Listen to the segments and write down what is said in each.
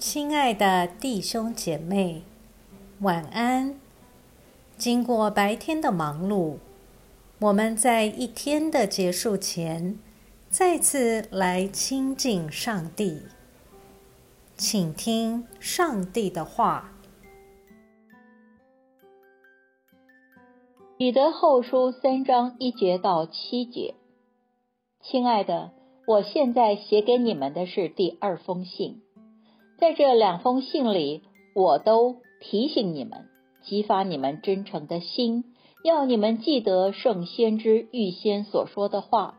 亲爱的弟兄姐妹，晚安。经过白天的忙碌，我们在一天的结束前，再次来亲近上帝，请听上帝的话。彼得后书三章一节到七节，亲爱的，我现在写给你们的是第二封信。在这两封信里，我都提醒你们，激发你们真诚的心，要你们记得圣先知预先所说的话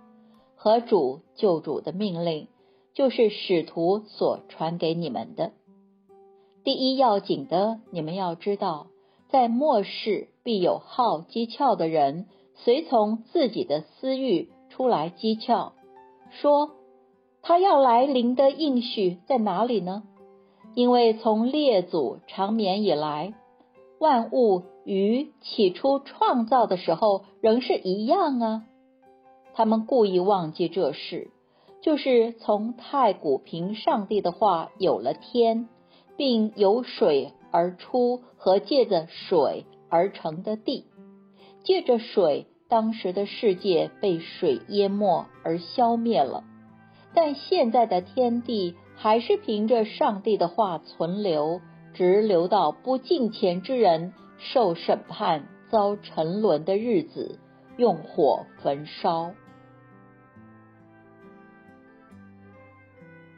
和主救主的命令，就是使徒所传给你们的。第一要紧的，你们要知道，在末世必有好讥诮的人，随从自己的私欲出来讥诮，说他要来临的应许在哪里呢？因为从列祖长眠以来，万物与起初创造的时候仍是一样啊。他们故意忘记这事，就是从太古凭上帝的话有了天，并由水而出和借着水而成的地。借着水，当时的世界被水淹没而消灭了，但现在的天地。还是凭着上帝的话存留，直留到不敬虔之人受审判、遭沉沦的日子，用火焚烧。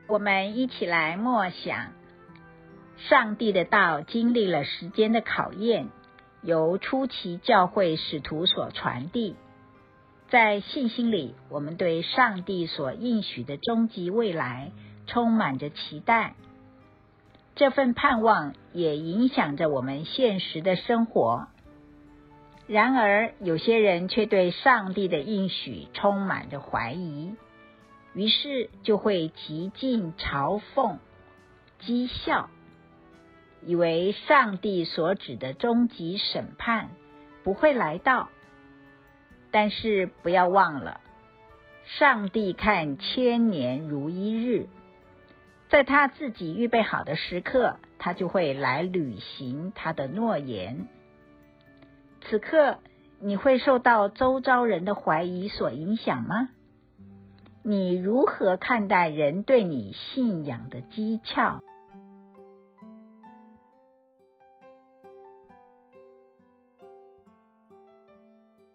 我们一起来默想，上帝的道经历了时间的考验，由初期教会使徒所传递，在信心里，我们对上帝所应许的终极未来。充满着期待，这份盼望也影响着我们现实的生活。然而，有些人却对上帝的应许充满着怀疑，于是就会极尽嘲讽、讥笑，以为上帝所指的终极审判不会来到。但是，不要忘了，上帝看千年如一日。在他自己预备好的时刻，他就会来履行他的诺言。此刻，你会受到周遭人的怀疑所影响吗？你如何看待人对你信仰的讥诮？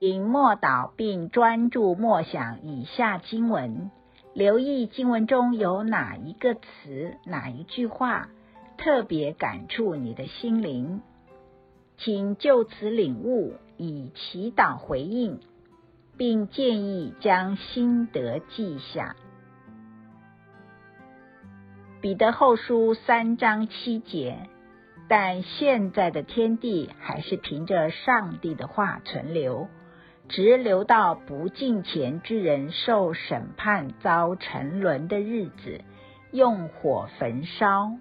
请默祷并专注默想以下经文。留意经文中有哪一个词、哪一句话特别感触你的心灵，请就此领悟，以祈祷回应，并建议将心得记下。彼得后书三章七节，但现在的天地还是凭着上帝的话存留。直留到不敬虔之人受审判、遭沉沦的日子，用火焚烧。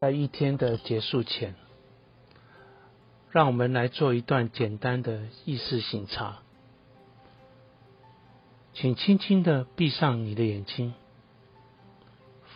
在一天的结束前，让我们来做一段简单的意识醒察。请轻轻的闭上你的眼睛。